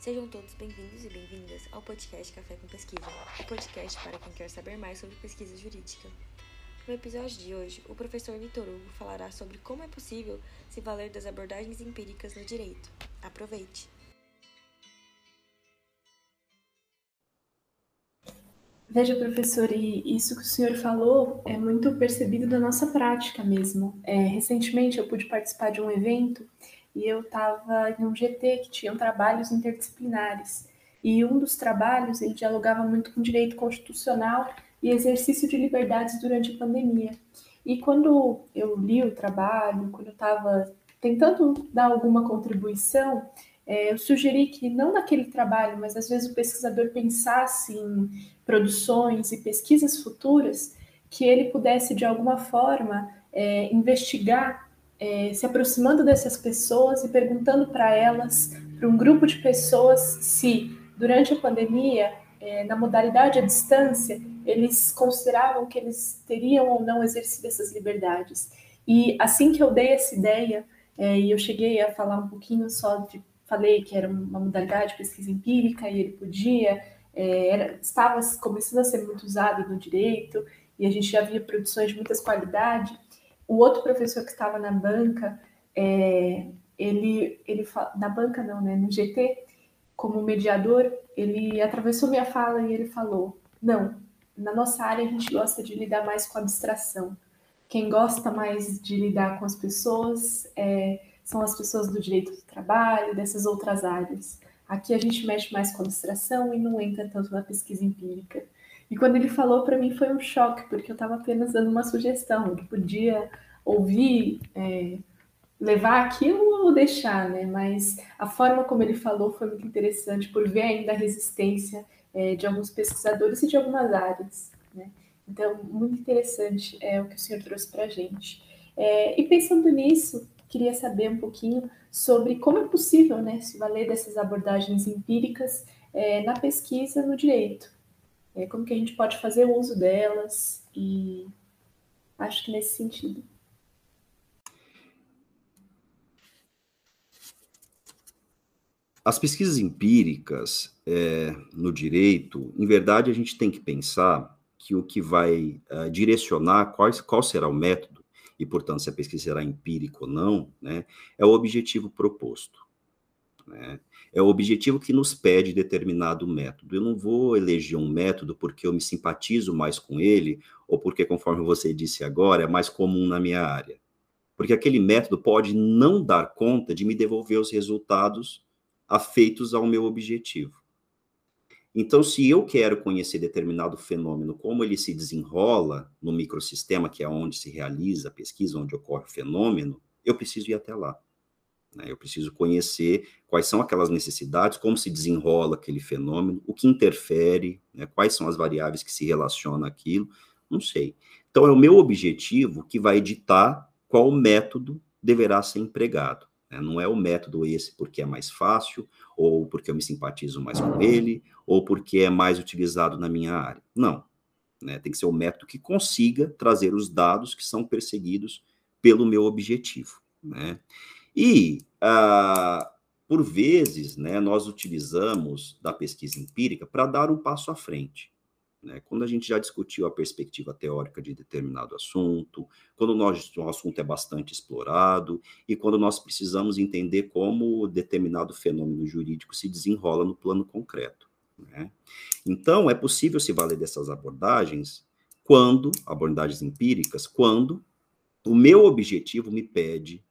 Sejam todos bem-vindos e bem-vindas ao podcast Café com Pesquisa, o podcast para quem quer saber mais sobre pesquisa jurídica. No episódio de hoje, o professor Vitor Hugo falará sobre como é possível se valer das abordagens empíricas no direito. Aproveite! Veja, professor, e isso que o senhor falou é muito percebido da nossa prática mesmo. É, recentemente eu pude participar de um evento e eu estava em um GT que tinham trabalhos interdisciplinares. E um dos trabalhos ele dialogava muito com direito constitucional e exercício de liberdades durante a pandemia. E quando eu li o trabalho, quando eu estava tentando dar alguma contribuição, é, eu sugeri que não naquele trabalho, mas às vezes o pesquisador pensasse em produções e pesquisas futuras que ele pudesse de alguma forma é, investigar, é, se aproximando dessas pessoas e perguntando para elas, para um grupo de pessoas, se durante a pandemia, é, na modalidade à distância, eles consideravam que eles teriam ou não exercido essas liberdades. E assim que eu dei essa ideia, é, e eu cheguei a falar um pouquinho só de falei que era uma modalidade de pesquisa empírica e ele podia, é, era, estava começando a ser muito usado no direito e a gente já via produções de muitas qualidades. O outro professor que estava na banca, é, ele, ele na banca não, né, no GT, como mediador, ele atravessou minha fala e ele falou: não, na nossa área a gente gosta de lidar mais com abstração. Quem gosta mais de lidar com as pessoas é são as pessoas do direito do trabalho, dessas outras áreas. Aqui a gente mexe mais com abstração e não entra tanto na pesquisa empírica. E quando ele falou para mim foi um choque, porque eu estava apenas dando uma sugestão, que podia ouvir, é, levar aquilo ou deixar, né? Mas a forma como ele falou foi muito interessante, por ver ainda a resistência é, de alguns pesquisadores e de algumas áreas, né? Então, muito interessante é o que o senhor trouxe para a gente. É, e pensando nisso, queria saber um pouquinho sobre como é possível né, se valer dessas abordagens empíricas é, na pesquisa no direito. É, como que a gente pode fazer uso delas e acho que nesse sentido. As pesquisas empíricas é, no direito, em verdade, a gente tem que pensar que o que vai uh, direcionar qual, qual será o método e, portanto, se a pesquisa será empírica ou não, né, é o objetivo proposto. Né? É o objetivo que nos pede determinado método. Eu não vou eleger um método porque eu me simpatizo mais com ele, ou porque, conforme você disse agora, é mais comum na minha área. Porque aquele método pode não dar conta de me devolver os resultados afeitos ao meu objetivo. Então, se eu quero conhecer determinado fenômeno, como ele se desenrola no microsistema, que é onde se realiza a pesquisa, onde ocorre o fenômeno, eu preciso ir até lá. Né? Eu preciso conhecer quais são aquelas necessidades, como se desenrola aquele fenômeno, o que interfere, né? quais são as variáveis que se relacionam àquilo, não sei. Então, é o meu objetivo que vai ditar qual método deverá ser empregado. Né? Não é o método esse porque é mais fácil, ou porque eu me simpatizo mais com ele, ou porque é mais utilizado na minha área. Não. Né? Tem que ser o método que consiga trazer os dados que são perseguidos pelo meu objetivo. Né? E, ah, por vezes, né, nós utilizamos da pesquisa empírica para dar um passo à frente. Né? Quando a gente já discutiu a perspectiva teórica de determinado assunto, quando nós, o assunto é bastante explorado e quando nós precisamos entender como determinado fenômeno jurídico se desenrola no plano concreto. Né? Então, é possível se valer dessas abordagens quando, abordagens empíricas, quando o meu objetivo me pede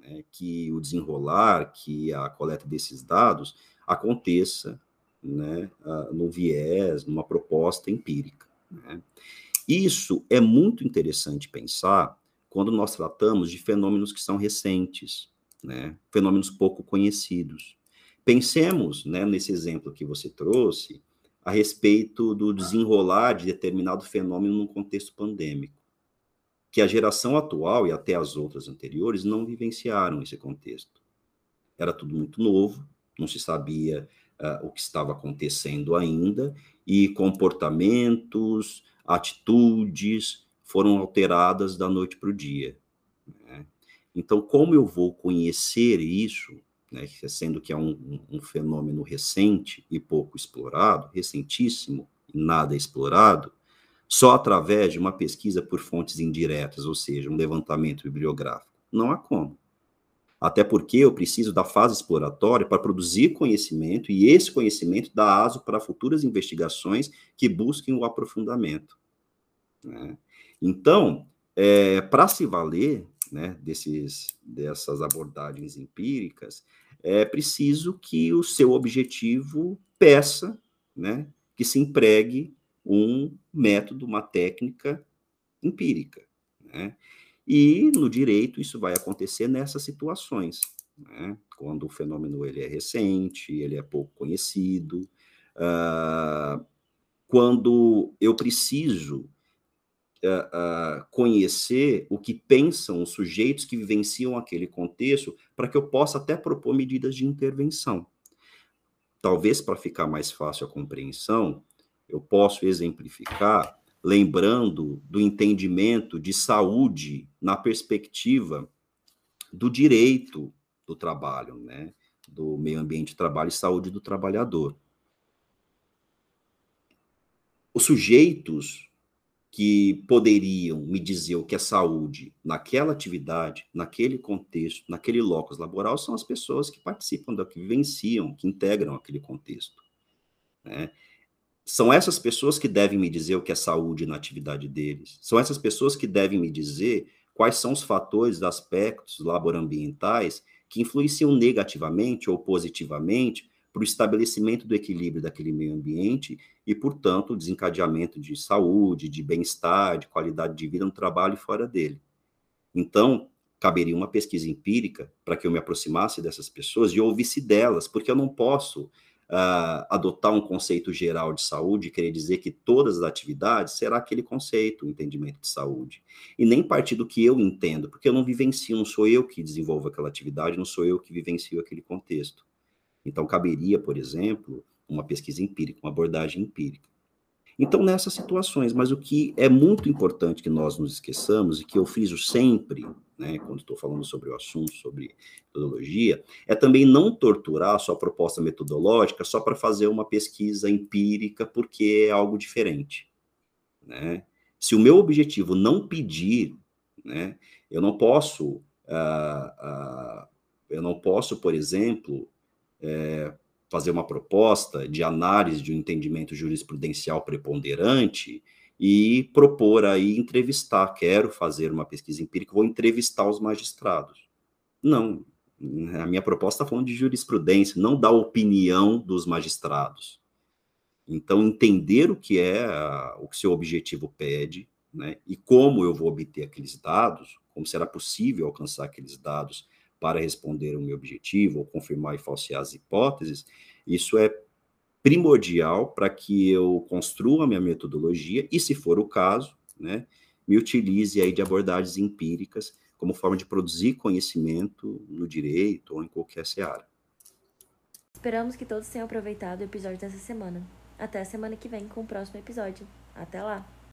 né, que o desenrolar, que a coleta desses dados aconteça né, no viés, numa proposta empírica. Né? Isso é muito interessante pensar quando nós tratamos de fenômenos que são recentes, né, fenômenos pouco conhecidos. Pensemos, né, nesse exemplo que você trouxe, a respeito do desenrolar de determinado fenômeno num contexto pandêmico, que a geração atual e até as outras anteriores não vivenciaram esse contexto. Era tudo muito novo, não se sabia uh, o que estava acontecendo ainda, e comportamentos, atitudes foram alteradas da noite para o dia. Né? Então, como eu vou conhecer isso né, sendo que é um, um, fenômeno recente e pouco explorado, recentíssimo e nada explorado, só através de uma pesquisa por fontes indiretas, ou seja, um levantamento bibliográfico. Não há como. Até porque eu preciso da fase exploratória para produzir conhecimento e esse conhecimento dá aso para futuras investigações que busquem o aprofundamento. Né? Então, é, para se valer né, desses, dessas abordagens empíricas, é preciso que o seu objetivo peça né, que se empregue um método, uma técnica empírica. Né? E no direito isso vai acontecer nessas situações, né? quando o fenômeno ele é recente, ele é pouco conhecido, uh, quando eu preciso uh, uh, conhecer o que pensam os sujeitos que vivenciam aquele contexto, para que eu possa até propor medidas de intervenção. Talvez para ficar mais fácil a compreensão, eu posso exemplificar lembrando do entendimento de saúde na perspectiva do direito do trabalho, né? do meio ambiente de trabalho e saúde do trabalhador. Os sujeitos que poderiam me dizer o que é saúde naquela atividade, naquele contexto, naquele locus laboral, são as pessoas que participam, que vivenciam, que integram aquele contexto. Né? São essas pessoas que devem me dizer o que é saúde na atividade deles. São essas pessoas que devem me dizer quais são os fatores, aspectos laborambientais que influenciam negativamente ou positivamente para o estabelecimento do equilíbrio daquele meio ambiente e, portanto, o desencadeamento de saúde, de bem-estar, de qualidade de vida no trabalho e fora dele. Então, caberia uma pesquisa empírica para que eu me aproximasse dessas pessoas e ouvisse delas, porque eu não posso uh, adotar um conceito geral de saúde e querer dizer que todas as atividades será aquele conceito, o entendimento de saúde. E nem partir do que eu entendo, porque eu não vivencio, não sou eu que desenvolvo aquela atividade, não sou eu que vivencio aquele contexto. Então, caberia, por exemplo, uma pesquisa empírica, uma abordagem empírica. Então, nessas situações, mas o que é muito importante que nós nos esqueçamos, e que eu friso sempre, né, quando estou falando sobre o assunto, sobre metodologia, é também não torturar a sua proposta metodológica só para fazer uma pesquisa empírica, porque é algo diferente. Né? Se o meu objetivo não pedir, né, eu não posso, uh, uh, eu não posso, por exemplo, é, fazer uma proposta de análise de um entendimento jurisprudencial preponderante e propor aí entrevistar, quero fazer uma pesquisa empírica, vou entrevistar os magistrados. Não, a minha proposta está falando de jurisprudência, não da opinião dos magistrados. Então, entender o que é o que seu objetivo pede, né, e como eu vou obter aqueles dados, como será possível alcançar aqueles dados para responder o meu objetivo, ou confirmar e falsear as hipóteses, isso é primordial para que eu construa a minha metodologia e, se for o caso, né, me utilize aí de abordagens empíricas como forma de produzir conhecimento no direito ou em qualquer seara. Esperamos que todos tenham aproveitado o episódio dessa semana. Até a semana que vem com o próximo episódio. Até lá!